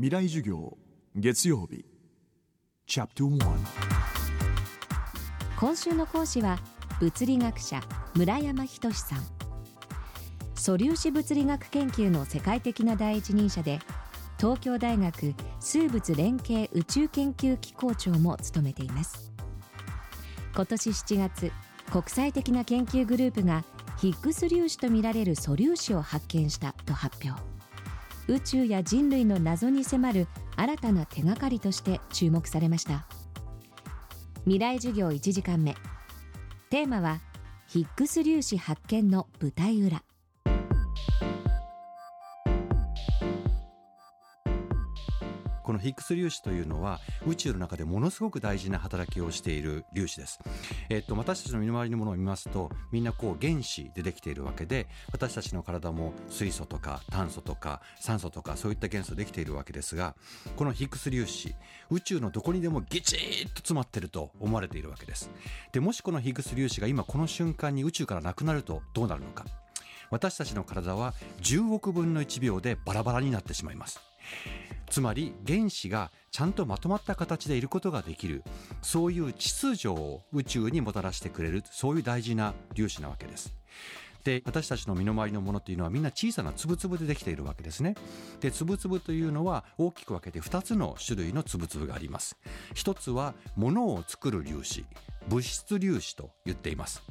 未来授業月曜日。チャプト1今週の講師は物理学者村山仁さん。素粒子物理学研究の世界的な第一人者で東京大学数物連携宇宙研究機構長も務めています。今年7月国際的な研究グループがヒッグス粒子とみられる素粒子を発見したと発表。宇宙や人類の謎に迫る新たな手がかりとして注目されました。未来授業1時間目。テーマはヒッグス粒子発見の舞台裏。このヒッグス粒子というのは宇宙の中でものすごく大事な働きをしている粒子です。えっと、私たちの身の回りのものを見ますと、みんなこう原子でできているわけで、私たちの体も水素とか炭素とか酸素とかそういった元素できているわけですが、このヒッグス粒子、宇宙のどこにでもギチッと詰まってると思われているわけです。で、もしこのヒッグス粒子が今この瞬間に宇宙からなくなるとどうなるのか。私たちの体は10億分の1秒でバラバラになってしまいます。つまり原子がちゃんとまとまった形でいることができる。そういう秩序を宇宙にもたらしてくれる。そういう大事な粒子なわけです。で私たちの身の回りのものっていうのはみんな小さな粒々でできているわけですね。で粒々というのは大きく分けて2つの種類の粒々があります。一つは物を作る粒子。物質粒子と言っています。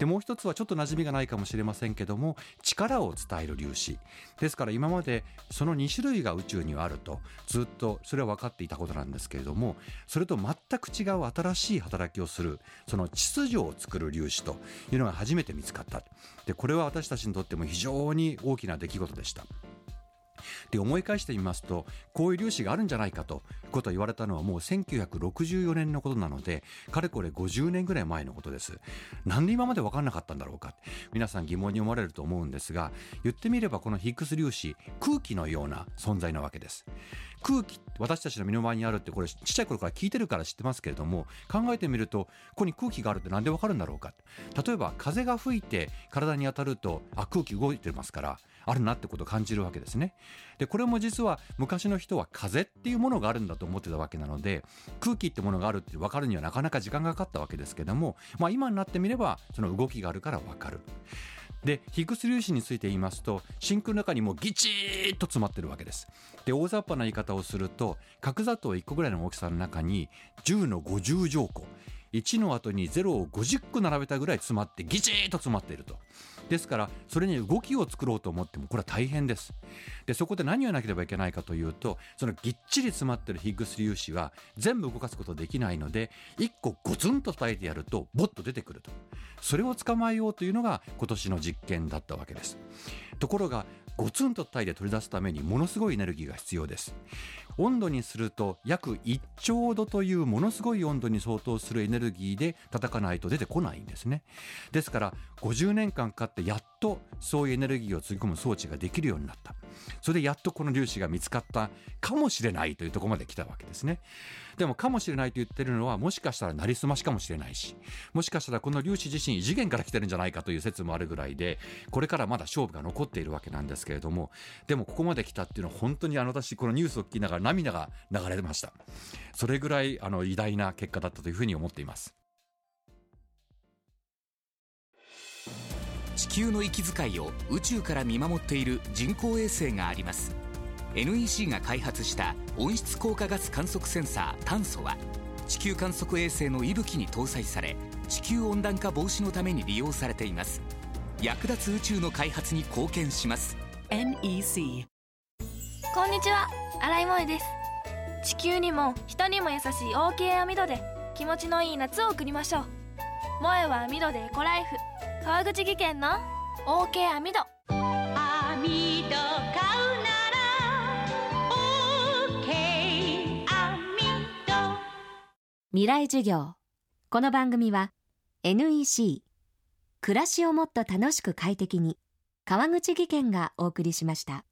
でもう一つはちょっと馴染みがないかもしれませんけども力を伝える粒子ですから今までその2種類が宇宙にはあるとずっとそれは分かっていたことなんですけれどもそれと全く違う新しい働きをするその秩序を作る粒子というのが初めて見つかったでこれは私たちにとっても非常に大きな出来事でした。で思い返してみますとこういう粒子があるんじゃないかということを言われたのはもう1964年のことなのでかれこれ50年ぐらい前のことです。なんで今まで分かんなかったんだろうか。皆さん疑問に思われると思うんですが言ってみればこのヒッグス粒子空気のような存在なわけです。空気私たちの身の回りにあるってこれちっちゃい頃から聞いてるから知ってますけれども考えてみるとここに空気があるって何でわかるんだろうか。例えば風が吹いて体に当たるとあ空気動いてますからあるなってことを感じるわけですね。でこれも実は昔の人は風っていうものがあるんだと思ってたわけなので空気ってものがあるって分かるにはなかなか時間がかかったわけですけども、まあ、今になってみればその動きがあるから分かる。でヒグス粒子について言いますと真空の中にもギチーッと詰まってるわけです。で大雑把な言い方をすると角砂糖1個ぐらいの大きさの中に10の50乗個1の後に0を50個並べたぐらい詰まってギチッと詰まっていると。ですからそれに動きを作ろうと思ってもこれは大変です。でそこで何をやらなければいけないかというとそのぎっちり詰まってるヒッグス粒子は全部動かすことできないので1個ゴツンと叩いてやるとボッと出てくると。それを捕まえようというのが今年の実験だったわけです。ところがゴツンとタイで取り出すためにものすごいエネルギーが必要です。温度にすると約1兆度というものすごい温度に相当するエネルギーで叩かないと出てこないんですね。ですから50年間かかってやっとそういうエネルギーをつぎ込む装置ができるようになった。それでやっとこの粒子が見つかったかもしれないというところまで来たわけですね。でもかもしれないと言ってるのはもしかしたらなりすましかもしれないしもしかしたらこの粒子自身異次元から来てるんじゃないかという説もあるぐらいでこれからまだ勝負が残っているわけなんですけれどもでもここまで来たっていうのは本当にあの私このニュースを聞きながら涙が流れました。それぐらいあの偉大な結果だったというふうに思っています。地球の息遣いを宇宙から見守っている人工衛星があります。NEC が開発した温室効果ガス観測センサー炭素は地球観測衛星の息吹に搭載され地球温暖化防止のために利用されています。役立つ宇宙の開発に貢献します。NEC こんにちは。新井萌です。地球にも人にも優しい OK 網戸で気持ちのいい夏を送りましょう。萌えは網戸でエコライフ川口技研の OK 網戸。網戸買うなら OK 網戸。未来授業。この番組は NEC 暮らしをもっと楽しく快適に川口技研がお送りしました